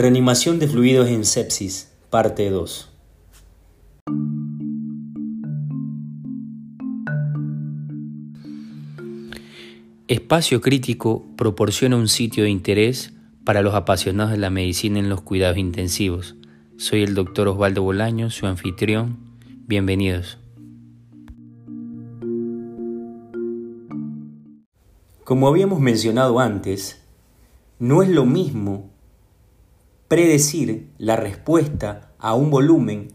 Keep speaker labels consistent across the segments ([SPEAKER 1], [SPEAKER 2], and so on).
[SPEAKER 1] Reanimación de fluidos en sepsis, parte 2. Espacio Crítico proporciona un sitio de interés para los apasionados de la medicina en los cuidados intensivos. Soy el doctor Osvaldo Bolaño, su anfitrión. Bienvenidos. Como habíamos mencionado antes, no es lo mismo predecir la respuesta a un volumen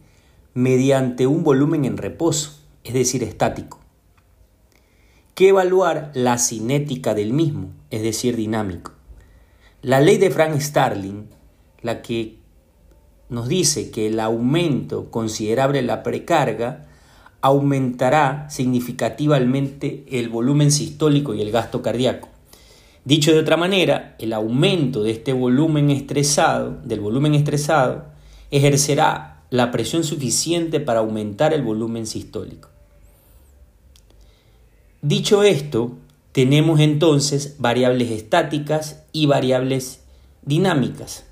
[SPEAKER 1] mediante un volumen en reposo, es decir, estático, que evaluar la cinética del mismo, es decir, dinámico. La ley de Frank Starling, la que nos dice que el aumento considerable de la precarga aumentará significativamente el volumen sistólico y el gasto cardíaco. Dicho de otra manera, el aumento de este volumen estresado, del volumen estresado, ejercerá la presión suficiente para aumentar el volumen sistólico. Dicho esto, tenemos entonces variables estáticas y variables dinámicas.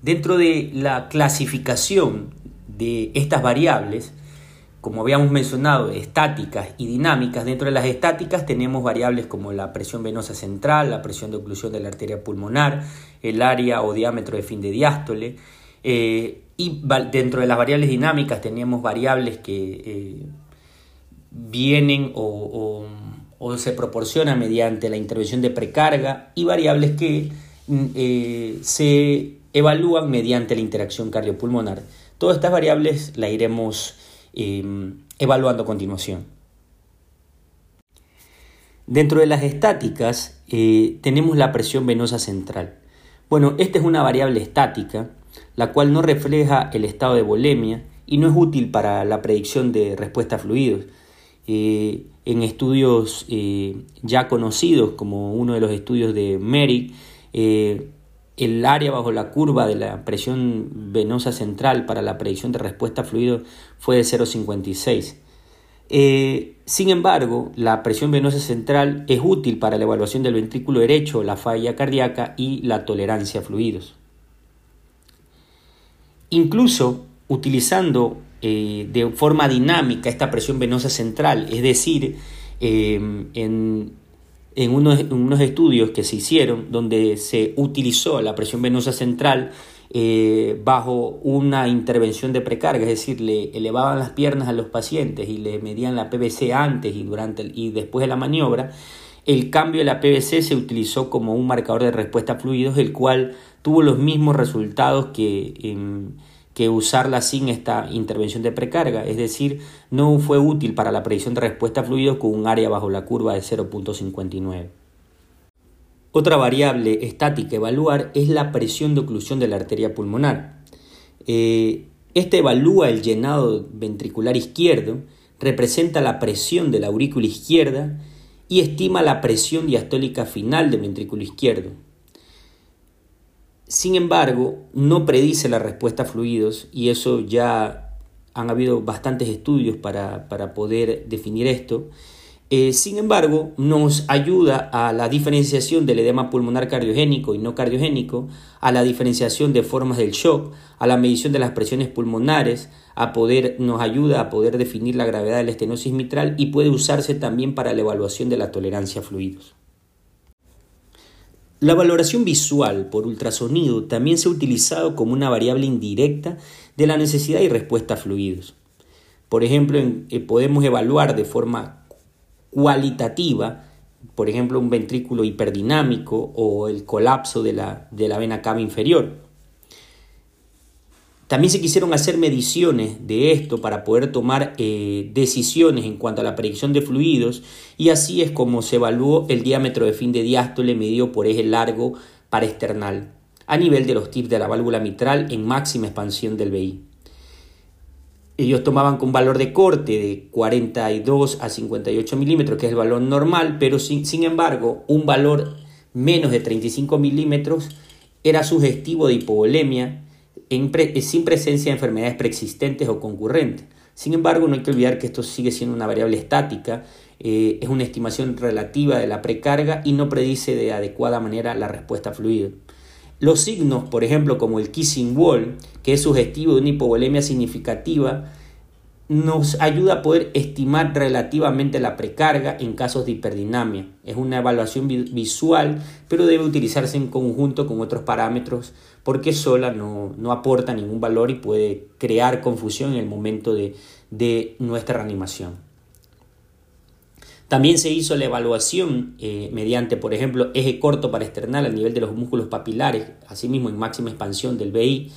[SPEAKER 1] Dentro de la clasificación de estas variables, como habíamos mencionado, estáticas y dinámicas, dentro de las estáticas tenemos variables como la presión venosa central, la presión de oclusión de la arteria pulmonar, el área o diámetro de fin de diástole, eh, y dentro de las variables dinámicas tenemos variables que eh, vienen o, se proporcionan mediante la intervención de precarga y variables que mm, eh, se evalúan mediante la interacción cardiopulmonar. Todas estas variables las iremos em, evaluando a continuación. Dentro de las estáticas eh, tenemos la presión venosa central. Bueno, esta es una variable estática, la cual no refleja el estado de volemia y no es útil para la predicción de respuesta a fluidos. Eh, en estudios eh, ya conocidos, como uno de los estudios de Merrick, el área bajo la curva de la presión venosa central para la predicción de respuesta a fluido fue de 0,56. Eh, sin embargo, la presión venosa central es útil para la evaluación del ventrículo derecho, la falla cardíaca y la tolerancia a fluidos. Incluso utilizando eh, de forma dinámica esta presión venosa central, es decir, eh, en en unos, estudios que se hicieron donde se utilizó la presión venosa central eh, bajo una intervención de precarga, es decir, le elevaban las piernas a los pacientes y le medían la PVC antes y, durante y después de la maniobra, el cambio de la PVC se utilizó como un marcador de respuesta a fluidos, el cual tuvo los mismos resultados que en que usarla sin esta intervención de precarga, es decir, no fue útil para la predicción de respuesta a fluidos con un área bajo la curva de 0.59. Otra variable estática a evaluar es la presión de oclusión de la arteria pulmonar. Eh, este evalúa el llenado ventricular izquierdo, representa la presión de la aurícula izquierda y estima la presión diastólica final del ventrículo izquierdo. Sin embargo, no predice la respuesta a fluidos y eso ya han habido bastantes estudios para, poder definir esto. Eh, sin embargo, nos ayuda a la diferenciación del edema pulmonar cardiogénico y no cardiogénico, a la diferenciación de formas del shock, a la medición de las presiones pulmonares, a poder, nos ayuda a poder definir la gravedad de la estenosis mitral y puede usarse también para la evaluación de la tolerancia a fluidos. La valoración visual por ultrasonido también se ha utilizado como una variable indirecta de la necesidad y respuesta a fluidos. Por ejemplo, eh, podemos evaluar de forma cualitativa, por ejemplo, un ventrículo hiperdinámico o el colapso de la, de la vena cava inferior. También se quisieron hacer mediciones de esto para poder tomar eh, decisiones en cuanto a la predicción de fluidos y así es como se evaluó el diámetro de fin de diástole medido por eje largo external a nivel de los tips de la válvula mitral en máxima expansión del VI. Ellos tomaban con valor de corte de 42 a 58 milímetros, que es el valor normal, pero sin, sin embargo un valor menos de 35 milímetros era sugestivo de hipovolemia sin presencia de enfermedades preexistentes o concurrentes. Sin embargo, no hay que olvidar que esto sigue siendo una variable estática, eh, es una estimación relativa de la precarga y no predice de adecuada manera la respuesta a fluido. Los signos, por ejemplo, como el kissing wall, que es sugestivo de una hipovolemia significativa, nos ayuda a poder estimar relativamente la precarga en casos de hiperdinamia. Es una evaluación visual, pero debe utilizarse en conjunto con otros parámetros porque sola no, aporta ningún valor y puede crear confusión en el momento de, de nuestra reanimación. También se hizo la evaluación eh, mediante, por ejemplo, eje corto para external a nivel de los músculos papilares, asimismo en máxima expansión del BI,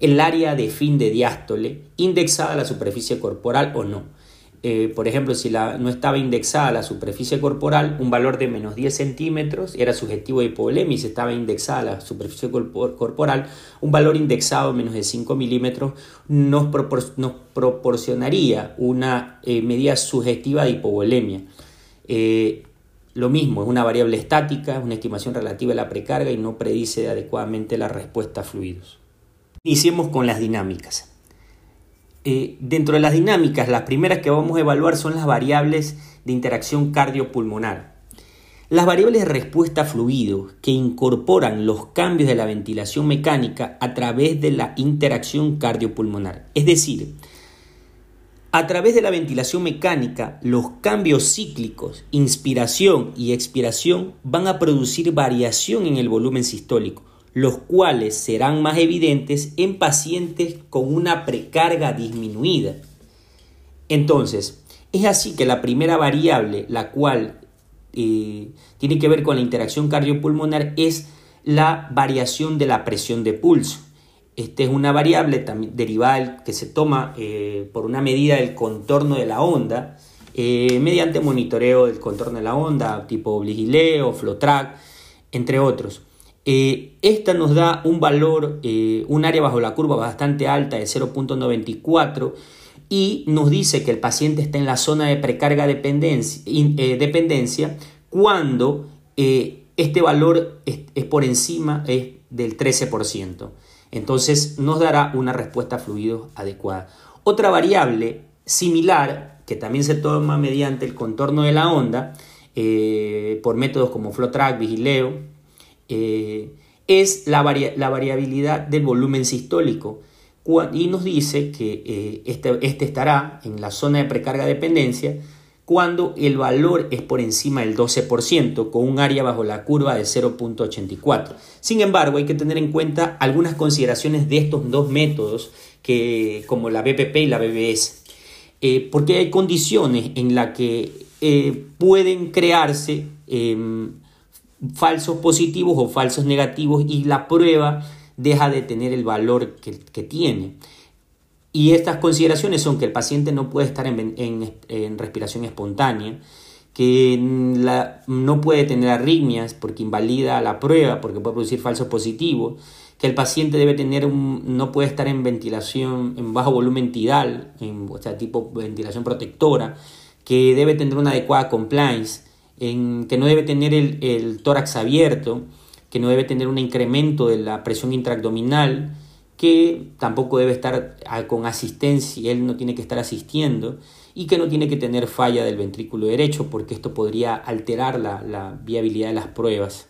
[SPEAKER 1] el área de fin de diástole indexada a la superficie corporal o no. Eh, por ejemplo, si la, no estaba indexada a la superficie corporal, un valor de menos 10 centímetros era subjetivo de hipovolemia y si estaba indexada a la superficie corporal, un valor indexado menos de 5 milímetros nos, proporcionaría una eh, medida subjetiva de hipovolemia. Eh, lo mismo, es una variable estática, es una estimación relativa de la precarga y no predice adecuadamente la respuesta a fluidos. Iniciemos con las dinámicas. Eh, dentro de las dinámicas, las primeras que vamos a evaluar son las variables de interacción cardiopulmonar. Las variables de respuesta a fluidos que incorporan los cambios de la ventilación mecánica a través de la interacción cardiopulmonar. Es decir, a través de la ventilación mecánica, los cambios cíclicos, inspiración y expiración van a producir variación en el volumen sistólico los cuales serán más evidentes en pacientes con una precarga disminuida. Entonces, es así que la primera variable, la cual eh, tiene que ver con la interacción cardiopulmonar, es la variación de la presión de pulso. Esta es una variable derivada que se toma eh, por una medida del contorno de la onda, eh, mediante monitoreo del contorno de la onda, tipo Bligileo, Flotrack, entre otros. Eh, esta nos da un valor, eh, un área bajo la curva bastante alta de 0.94 y nos dice que el paciente está en la zona de precarga dependencia, eh, cuando este valor es, por encima del 13%. Entonces nos dará una respuesta a fluidos adecuada. Otra variable similar que también se toma mediante el contorno de la onda por métodos como FlowTrack, Vigileo, eh, es la, la, variabilidad del volumen sistólico y nos dice que eh, este, este, estará en la zona de precarga dependencia cuando el valor es por encima del 12%, con un área bajo la curva de 0.84. Sin embargo, hay que tener en cuenta algunas consideraciones de estos dos métodos, que, como la BPP y la BBS, eh, porque hay condiciones en las que pueden crearse em, falsos positivos o falsos negativos y la prueba deja de tener el valor que, tiene. Y estas consideraciones son que el paciente no puede estar en, respiración espontánea, que no puede tener arritmias porque invalida la prueba, porque puede producir falsos positivos, que el paciente debe tener un, no puede estar en ventilación en bajo volumen tidal, en, o sea, tipo ventilación protectora, que debe tener una adecuada compliance, en que no debe tener el, tórax abierto, que no debe tener un incremento de la presión intraabdominal, que tampoco debe estar con asistencia, él no tiene que estar asistiendo, y que no tiene que tener falla del ventrículo derecho, porque esto podría alterar la, viabilidad de las pruebas.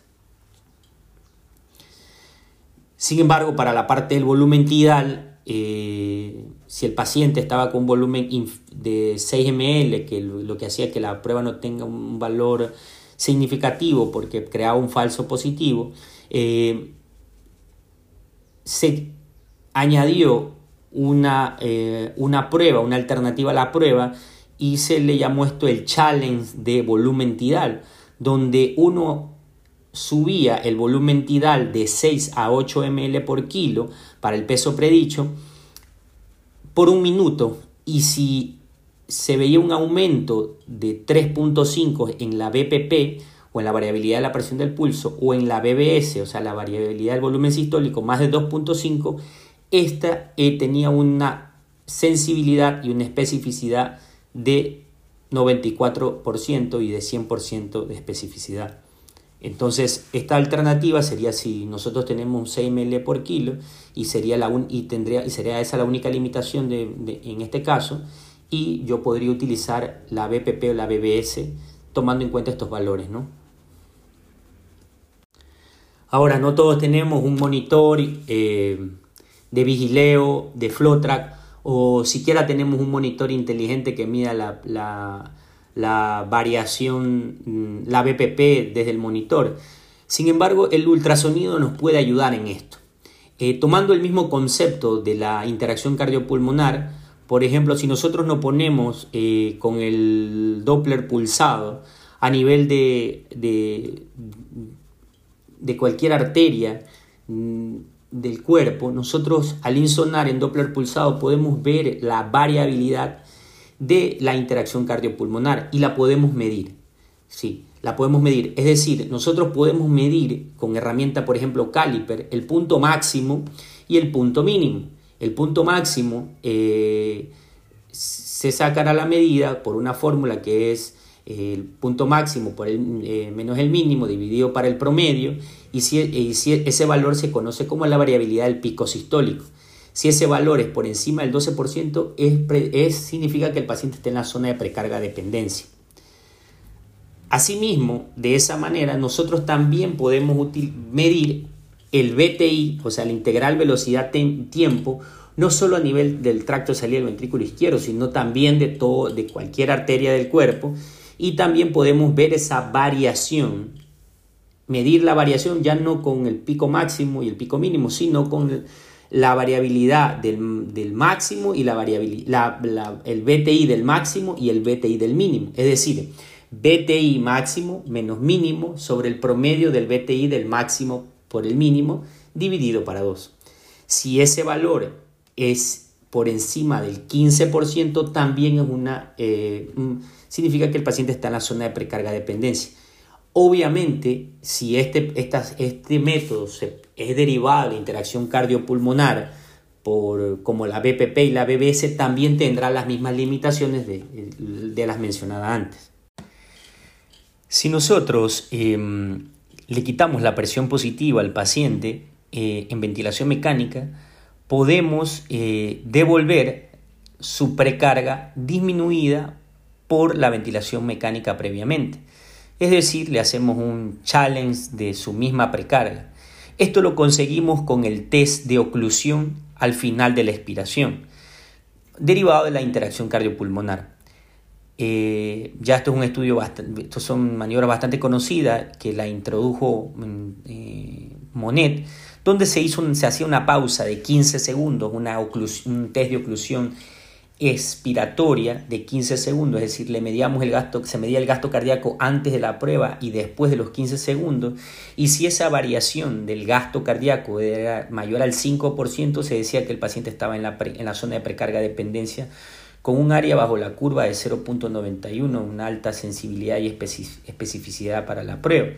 [SPEAKER 1] Sin embargo, para la parte del volumen tidal, eh, si el paciente estaba con un volumen de 6 ml, que lo que hacía que la prueba no tenga un valor significativo porque creaba un falso positivo, eh, se añadió una, eh, una prueba, una alternativa a la prueba, y se le llamó esto el challenge de volumen tidal, donde uno subía el volumen tidal de 6 a 8 ml por kilo para el peso predicho por un minuto y si se veía un aumento de 3.5 en la BPP o en la variabilidad de la presión del pulso o en la BBS, o sea, la variabilidad del volumen sistólico más de 2.5, esta eh, tenía una sensibilidad y una especificidad de 94% y de 100% de especificidad. Entonces, esta alternativa sería si nosotros tenemos 6 ml por kilo y sería, la y tendría, y sería esa la única limitación de, en este caso, y yo podría utilizar la BPP o la BBS tomando en cuenta estos valores. ¿no? Ahora, no todos tenemos un monitor eh, de vigileo, de FlowTrack, o siquiera tenemos un monitor inteligente que mida la, variación, mm, la BPP desde el monitor. Sin embargo, el ultrasonido nos puede ayudar en esto. Eh, tomando el mismo concepto de la interacción cardiopulmonar, por ejemplo, si nosotros nos ponemos eh, con el Doppler pulsado a nivel de, de, cualquier arteria mm, del cuerpo, nosotros al insonar en Doppler pulsado podemos ver la variabilidad de la interacción cardiopulmonar y la podemos medir. Sí, la podemos medir. Es decir, nosotros podemos medir con herramienta, por ejemplo, caliper, el punto máximo y el punto mínimo. El punto máximo eh, se sacará la medida por una fórmula que es eh, el punto máximo por el, eh, menos el mínimo dividido para el promedio y si, ese valor se conoce como la variabilidad del pico sistólico. Si ese valor es por encima del 12%, es, significa que el paciente está en la zona de precarga dependencia. Asimismo, de esa manera, nosotros también podemos medir el BTI, o sea, la integral velocidad-tiempo, no solo a nivel del tracto de salida del ventrículo izquierdo, sino también de, todo, de cualquier arteria del cuerpo. Y también podemos ver esa variación, medir la variación ya no con el pico máximo y el pico mínimo, sino con la variabilidad del, máximo y la variabilidad, el BTI del máximo y el BTI del mínimo. Es decir, BTI máximo menos mínimo sobre el promedio del BTI del máximo por el mínimo dividido para 2. Si ese valor es por encima del 15%, también es una, eh, significa que el paciente está en la zona de precarga dependencia. Obviamente, si este, este método es derivado de interacción cardiopulmonar, por, como la BPP y la BBS, también tendrá las mismas limitaciones de, de las mencionadas antes. Si nosotros em, le quitamos la presión positiva al paciente eh, en ventilación mecánica, podemos eh, devolver su precarga disminuida por la ventilación mecánica previamente. Es decir, le hacemos un challenge de su misma precarga. Esto lo conseguimos con el test de oclusión al final de la expiración, derivado de la interacción cardiopulmonar. Eh, ya esto es un estudio, bastante, estos son maniobras bastante conocidas que la introdujo mm, eh, Monet, donde se, hizo se hacía una pausa de 15 segundos, una un test de oclusión expiratoria de 15 segundos, es decir, le medíamos el gasto, se medía el gasto cardíaco antes de la prueba y después de los 15 segundos, y si esa variación del gasto cardíaco era mayor al 5%, se decía que el paciente estaba en la, en la zona de precarga dependencia con un área bajo la curva de 0.91, una alta sensibilidad y especificidad para la prueba.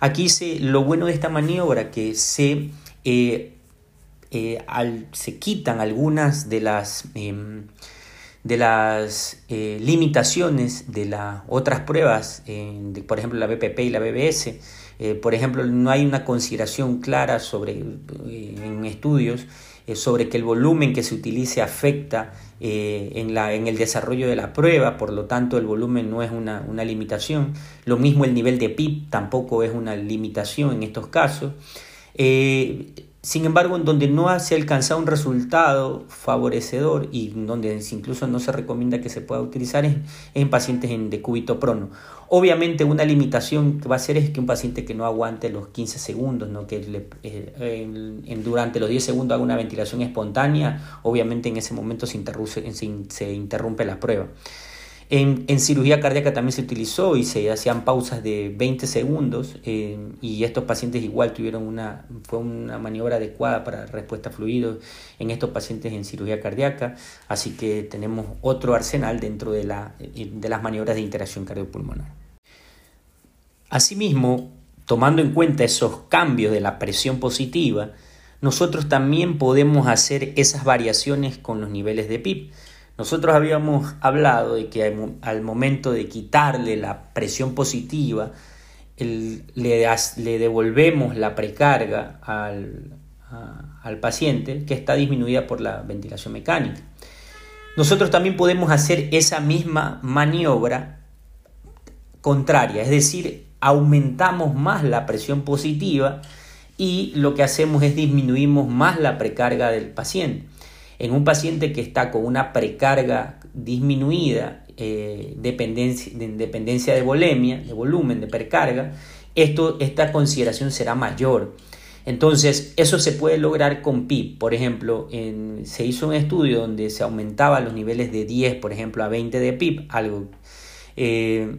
[SPEAKER 1] Aquí se, lo bueno de esta maniobra que se, eh, eh, se quitan algunas de las, em, de las eh, limitaciones de las otras pruebas, por ejemplo la BPP y la BBS. por ejemplo, no hay una consideración clara sobre, en estudios sobre que el volumen que se utilice afecta eh, en, la, en, el desarrollo de la prueba, por lo tanto el volumen no es una, una, limitación. Lo mismo el nivel de PIB tampoco es una limitación en estos casos. Eh, sin embargo, en donde no se ha alcanzado un resultado favorecedor y donde incluso no se recomienda que se pueda utilizar es, en pacientes en decúbito prono. Obviamente una limitación que va a ser es que un paciente que no aguante los 15 segundos, ¿no? que eh, durante los 10 segundos haga una ventilación espontánea, obviamente en ese momento se se interrumpe la prueba. En, cirugía cardíaca también se utilizó y se hacían pausas de 20 segundos eh, y estos pacientes igual tuvieron una, fue una maniobra adecuada para respuesta a fluidos en estos pacientes en cirugía cardíaca, así que tenemos otro arsenal dentro de, la, de las maniobras de interacción cardiopulmonar. Asimismo, tomando en cuenta esos cambios de la presión positiva, nosotros también podemos hacer esas variaciones con los niveles de PIB. Nosotros habíamos hablado de que al momento de quitarle la presión positiva, le, devolvemos la precarga al, al paciente que está disminuida por la ventilación mecánica. Nosotros también podemos hacer esa misma maniobra contraria, es decir, aumentamos más la presión positiva y lo que hacemos es disminuimos más la precarga del paciente. En un paciente que está con una precarga disminuida, eh, dependencia, de dependencia de volemia, de volumen, de precarga, esta consideración será mayor. Entonces, eso se puede lograr con PIB. Por ejemplo, se hizo un estudio donde se aumentaban los niveles de 10, por ejemplo, a 20 de PIB, algo. Eh,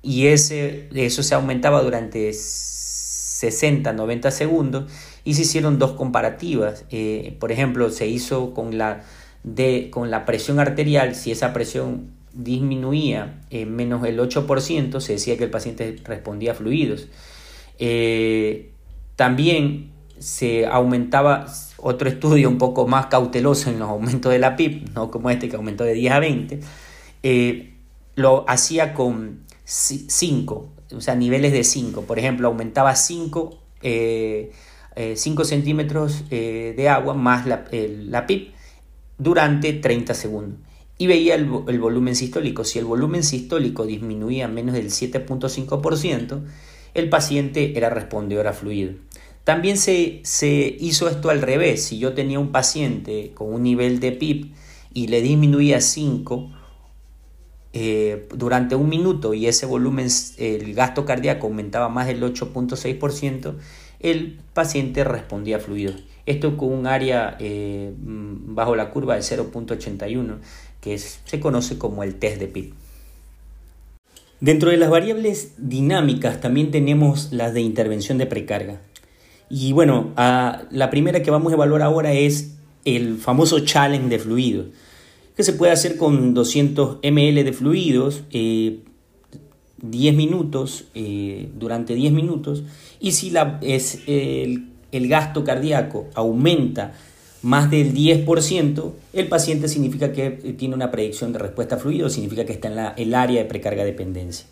[SPEAKER 1] y ese, eso se aumentaba durante 60, 90 segundos y se hicieron dos comparativas. Eh, por ejemplo, se hizo con la, de, con la presión arterial, si esa presión disminuía en menos el 8%, se decía que el paciente respondía fluidos. Eh, también se aumentaba otro estudio un poco más cauteloso en los aumentos de la PIB, no como este que aumentó de 10 a 20, eh, lo hacía con 5, o sea, niveles de 5. Por ejemplo, aumentaba 5 eh, centímetros de agua más la, la PIB durante 30 segundos y veía el, volumen sistólico. Si el volumen sistólico disminuía menos del 7.5%, el paciente era respondedor a fluido. También se, se, hizo esto al revés. Si yo tenía un paciente con un nivel de PIB y le disminuía 5 eh, durante un minuto y ese volumen, el gasto cardíaco aumentaba más del 8.6%, el paciente respondía fluido. Esto con un área eh, mm, bajo la curva de 0.81 que se conoce como el test de PIB. Dentro de las variables dinámicas también tenemos las de intervención de precarga. Y bueno, la primera que vamos a evaluar ahora es el famoso challenge de fluidos, que se puede hacer con 200 ml de fluidos, 10 eh, minutos, eh, durante 10 minutos, y si la, es, el, el gasto cardíaco aumenta más del 10%, el paciente significa que tiene una predicción de respuesta fluido, significa que está en la, el área de precarga dependencia.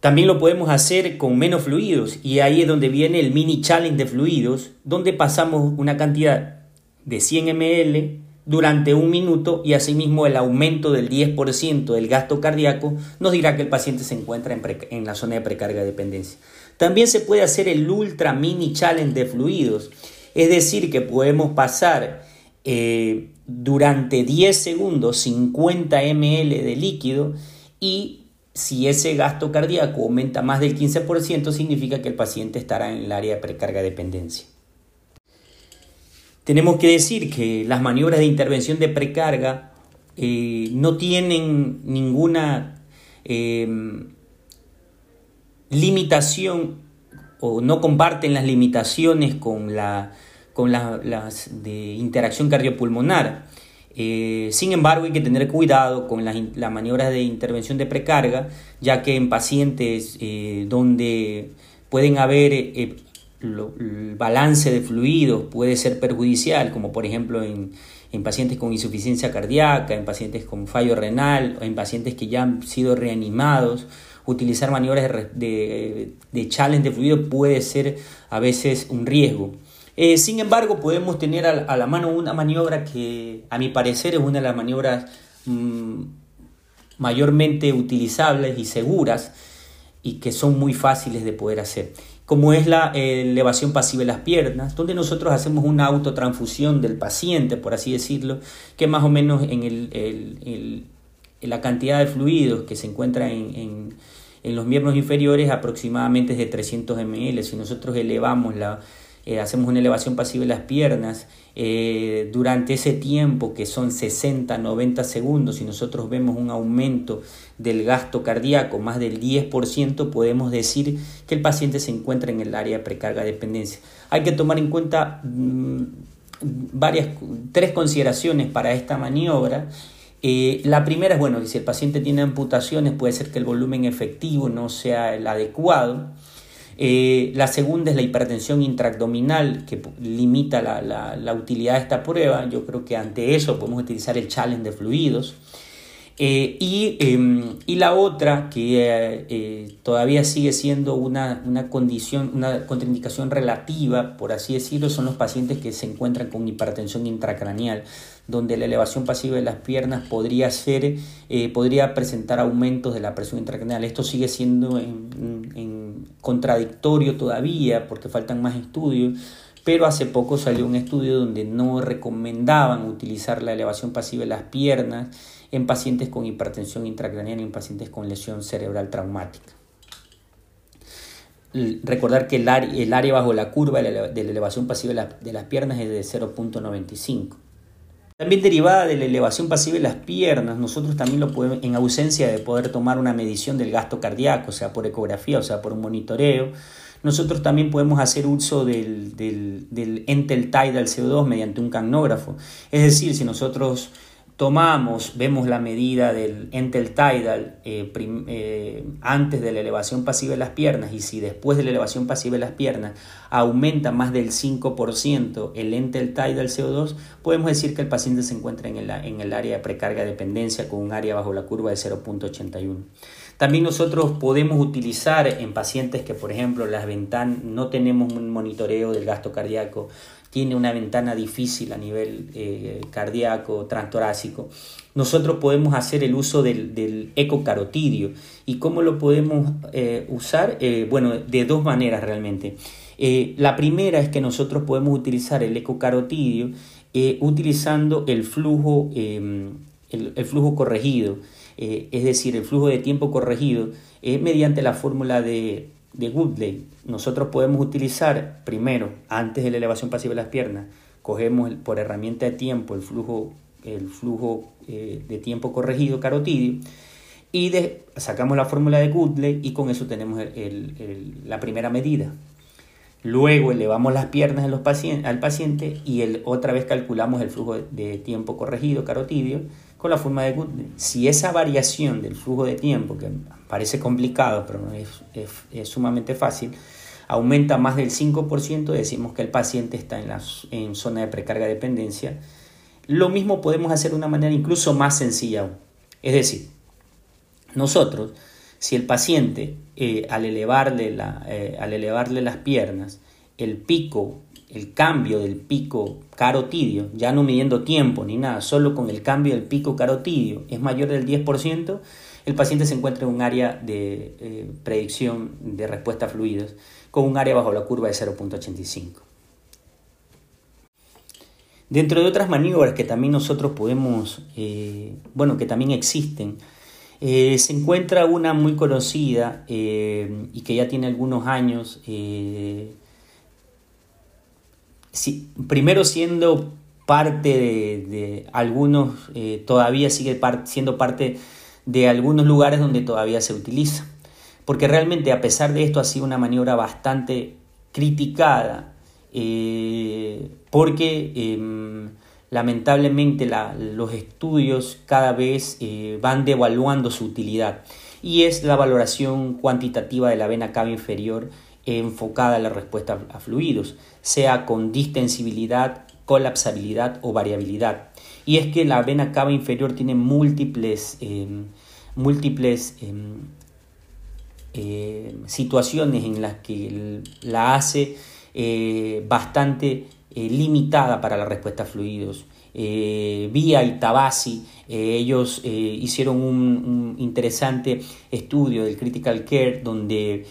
[SPEAKER 1] También lo podemos hacer con menos fluidos y ahí es donde viene el mini challenge de fluidos, donde pasamos una cantidad de 100 ml durante un minuto y asimismo el aumento del 10% del gasto cardíaco nos dirá que el paciente se encuentra en, en la zona de precarga dependencia. También se puede hacer el ultra mini challenge de fluidos es decir, que podemos pasar eh, durante 10 segundos 50 ml de líquido y si ese gasto cardíaco aumenta más del 15%, significa que el paciente estará en el área de precarga dependencia. Tenemos que decir que las maniobras de intervención de precarga eh, no tienen ninguna eh, limitación o no comparten las limitaciones con, la, con las de interacción cardiopulmonar. Eh, sin embargo, hay que tener cuidado con las, maniobras de intervención de precarga, ya que en pacientes donde pueden haber eh, el balance de fluidos puede ser perjudicial, como por ejemplo en, en, pacientes con insuficiencia cardíaca, en pacientes con fallo renal, o en pacientes que ya han sido reanimados utilizar maniobras de, de, challenge de fluido puede ser a veces un riesgo. Eh, sin embargo, podemos tener a, la mano una maniobra que a mi parecer es una de las maniobras mm, mayormente utilizables y seguras y que son muy fáciles de poder hacer, como es la elevación pasiva de las piernas, donde nosotros hacemos una autotransfusión del paciente, por así decirlo, que más o menos en el, la cantidad de fluidos que se encuentra en, en los miembros inferiores aproximadamente es de 300 ml. Si nosotros elevamos la, eh, hacemos una elevación pasiva de las piernas eh, durante ese tiempo que son 60, 90 segundos, si nosotros vemos un aumento del gasto cardíaco más del 10%, podemos decir que el paciente se encuentra en el área de precarga dependencia. Hay que tomar en cuenta mm, varias, tres consideraciones para esta maniobra eh, la primera es, bueno, que si el paciente tiene amputaciones puede ser que el volumen efectivo no sea el adecuado. Eh, la segunda es la hipertensión intraabdominal que limita la, la, utilidad de esta prueba. Yo creo que ante eso podemos utilizar el challenge de fluidos. Eh, em, y, la otra, que todavía sigue siendo una, una, condición, una contraindicación relativa, por así decirlo, son los pacientes que se encuentran con hipertensión intracraneal donde la elevación pasiva de las piernas podría ser, eh, podría presentar aumentos de la presión intracraneal. Esto sigue siendo en, contradictorio todavía porque faltan más estudios, pero hace poco salió un estudio donde no recomendaban utilizar la elevación pasiva de las piernas en pacientes con hipertensión intracraniana y en pacientes con lesión cerebral traumática. Recordar que el área, bajo la curva de la elevación pasiva de las piernas es de 0.95. También derivada de la elevación pasiva de las piernas, nosotros también lo podemos, en ausencia de poder tomar una medición del gasto cardíaco, o sea por ecografía, o sea por un monitoreo, nosotros también podemos hacer uso del, del, del Entel Tidal CO2 mediante un cagnógrafo. Es decir, si nosotros tomamos, vemos la medida del entel tidal eh, eh, antes de la elevación pasiva de las piernas y si después de la elevación pasiva de las piernas aumenta más del 5% el entel tidal CO2, podemos decir que el paciente se encuentra en el, en el área de precarga dependencia con un área bajo la curva de 0.81. También nosotros podemos utilizar en pacientes que, por ejemplo, las ventanas no tenemos un monitoreo del gasto cardíaco, tiene una ventana difícil a nivel eh, cardíaco, transtorácico, nosotros podemos hacer el uso del, ecocarotidio. ¿Y cómo lo podemos eh, usar? Eh, bueno, de dos maneras realmente. la primera es que nosotros podemos utilizar el ecocarotidio utilizando el flujo, em, el, flujo corregido, es decir, el flujo de tiempo corregido mediante la fórmula de de Woodley, nosotros podemos utilizar primero, antes de la elevación pasiva de las piernas, cogemos por herramienta de tiempo el flujo, el flujo eh, de tiempo corregido carotidio y sacamos la fórmula de Woodley y con eso tenemos la primera medida. Luego elevamos las piernas los al paciente y el, otra vez calculamos el flujo de tiempo corregido carotidio con la forma de Goodman. Si esa variación del flujo de tiempo, que parece complicado, pero es, sumamente fácil, aumenta más del 5%, decimos que el paciente está en, la, en zona de precarga dependencia. Lo mismo podemos hacer de una manera incluso más sencilla aún. Es decir, nosotros, si el paciente eh, al, elevarle la, eh, al elevarle las piernas, el pico el cambio del pico carotidio, ya no midiendo tiempo ni nada, solo con el cambio del pico carotidio es mayor del 10%, el paciente se encuentra en un área de eh, predicción de respuesta a fluidos con un área bajo la curva de 0.85. Dentro de otras maniobras que también nosotros podemos, eh, bueno, que también existen, eh, se encuentra una muy conocida y que ya tiene algunos años, primero siendo parte de, algunos, todavía sigue siendo parte de algunos lugares donde todavía se utiliza. Porque realmente a pesar de esto ha sido una maniobra bastante criticada, eh, porque em, lamentablemente los estudios cada vez eh, van devaluando su utilidad y es la valoración cuantitativa de la vena cava inferior enfocada a la respuesta a fluidos, sea con distensibilidad, colapsabilidad o variabilidad. Y es que la vena cava inferior tiene múltiples, em, múltiples em, em, situaciones en las que la hace eh, bastante eh, limitada para la respuesta a fluidos. Eh, Vía y eh, ellos eh, hicieron un, interesante estudio del Critical Care donde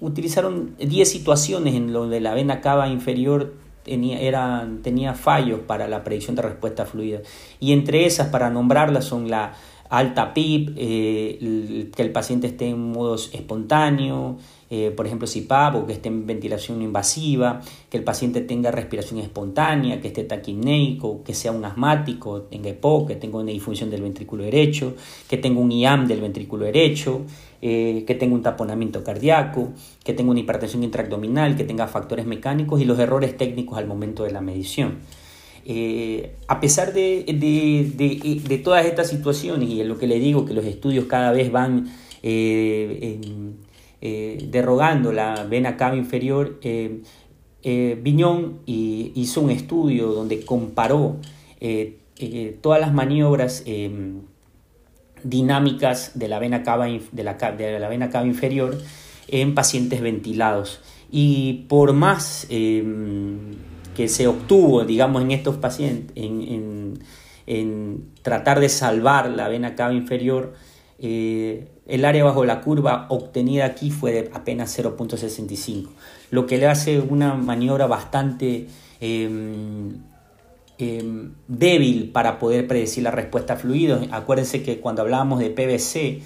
[SPEAKER 1] utilizaron 10 situaciones en donde la vena cava inferior tenía, tenía fallos para la predicción de respuesta a fluidos. Y entre esas, para nombrarlas, son la alta PIP, que el paciente esté en modos espontáneo, eh, por ejemplo, CPAP o que esté en ventilación invasiva, que el paciente tenga respiración espontánea, que esté taquineico, que sea un asmático, tenga EPOC, que tenga una disfunción del ventrículo derecho, que tenga un IAM del ventrículo derecho, eh, que tenga un taponamiento cardíaco, que tenga una hipertensión intraabdominal, que tenga factores mecánicos y los errores técnicos al momento de la medición. Eh, a pesar de, de, de, todas estas situaciones, y lo que le digo que los estudios cada vez van eh, derogando la vena cava inferior, eh, eh, Viñón hizo un estudio donde comparó todas las maniobras dinámicas de la, vena cava, de, la, de la vena cava inferior en pacientes ventilados. Y por más que se obtuvo, digamos, en estos pacientes, en, tratar de salvar la vena cava inferior, el área bajo la curva obtenida aquí fue de apenas 0.65, lo que le hace una maniobra bastante em, em, débil para poder predecir la respuesta a fluidos. Acuérdense que cuando hablábamos de PVC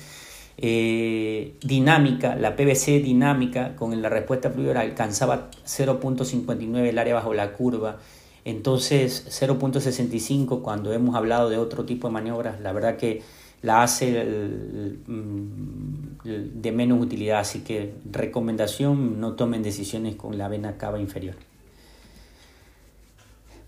[SPEAKER 1] eh, dinámica, la PVC dinámica con la respuesta a fluidos alcanzaba 0.59 el área bajo la curva. Entonces 0.65 cuando hemos hablado de otro tipo de maniobras, la verdad que la hace de menos utilidad, así que recomendación, no tomen decisiones con la vena cava inferior.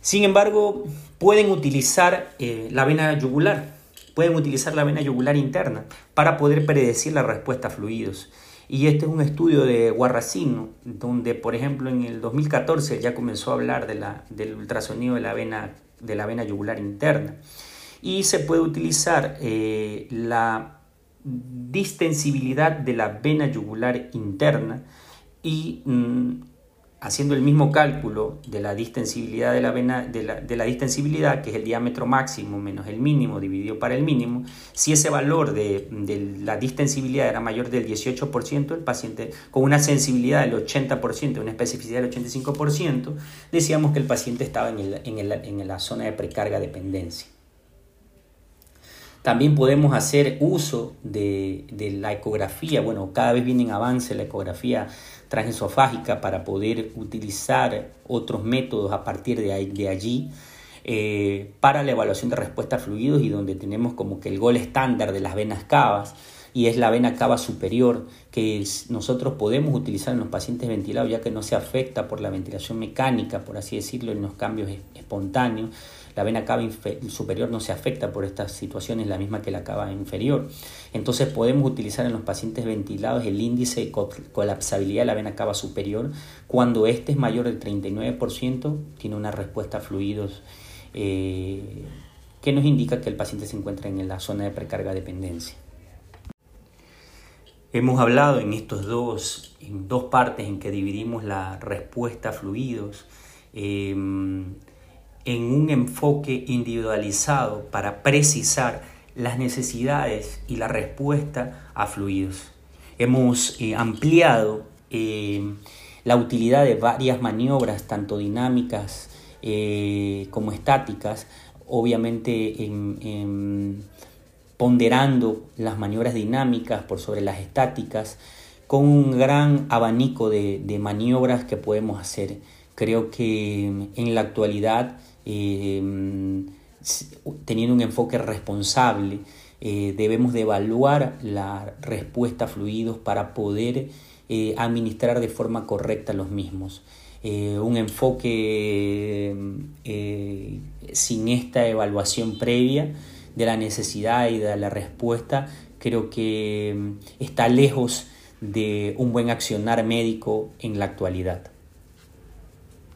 [SPEAKER 1] Sin embargo, pueden utilizar eh, la vena yugular, pueden utilizar la vena yugular interna para poder predecir la respuesta a fluidos. Y este es un estudio de Guarracino, donde, por ejemplo, en el 2014 ya comenzó a hablar de la, del ultrasonido de la, vena, de la vena yugular interna y se puede utilizar eh, la distensibilidad de la vena yugular interna y mm, haciendo el mismo cálculo de la distensibilidad de la vena de la, de distensibilidad que es el diámetro máximo menos el mínimo dividido para el mínimo si ese valor de, de la distensibilidad era mayor del 18% el paciente con una sensibilidad del 80% una especificidad del 85% decíamos que el paciente estaba en, la zona de precarga dependencia. También podemos hacer uso de, la ecografía, bueno, cada vez viene en avance la ecografía transesofágica para poder utilizar otros métodos a partir de, allí eh, para la evaluación de respuesta a fluidos y donde tenemos como que el gol estándar de las venas cavas y es la vena cava superior que nosotros podemos utilizar en los pacientes ventilados ya que no se afecta por la ventilación mecánica, por así decirlo, en los cambios espontáneos la vena cava superior no se afecta por estas situaciones, la misma que la cava inferior. Entonces podemos utilizar en los pacientes ventilados el índice de colapsabilidad de la vena cava superior. Cuando este es mayor del 39%, tiene una respuesta a fluidos eh, que nos indica que el paciente se encuentra en la zona de precarga dependencia. Hemos hablado en estos dos, en dos partes en que dividimos la respuesta a fluidos. Eh, en un enfoque individualizado para precisar las necesidades y la respuesta a fluidos. Hemos eh, ampliado eh, la utilidad de varias maniobras, tanto dinámicas eh, como estáticas, obviamente ponderando las maniobras dinámicas por sobre las estáticas, con un gran abanico de, de maniobras que podemos hacer. Creo que en la actualidad Em, teniendo un enfoque responsable, eh, debemos de evaluar la respuesta a fluidos para poder eh, administrar de forma correcta los mismos. Eh, un enfoque sin esta evaluación previa de la necesidad y de la respuesta creo que está lejos de un buen accionar médico en la actualidad.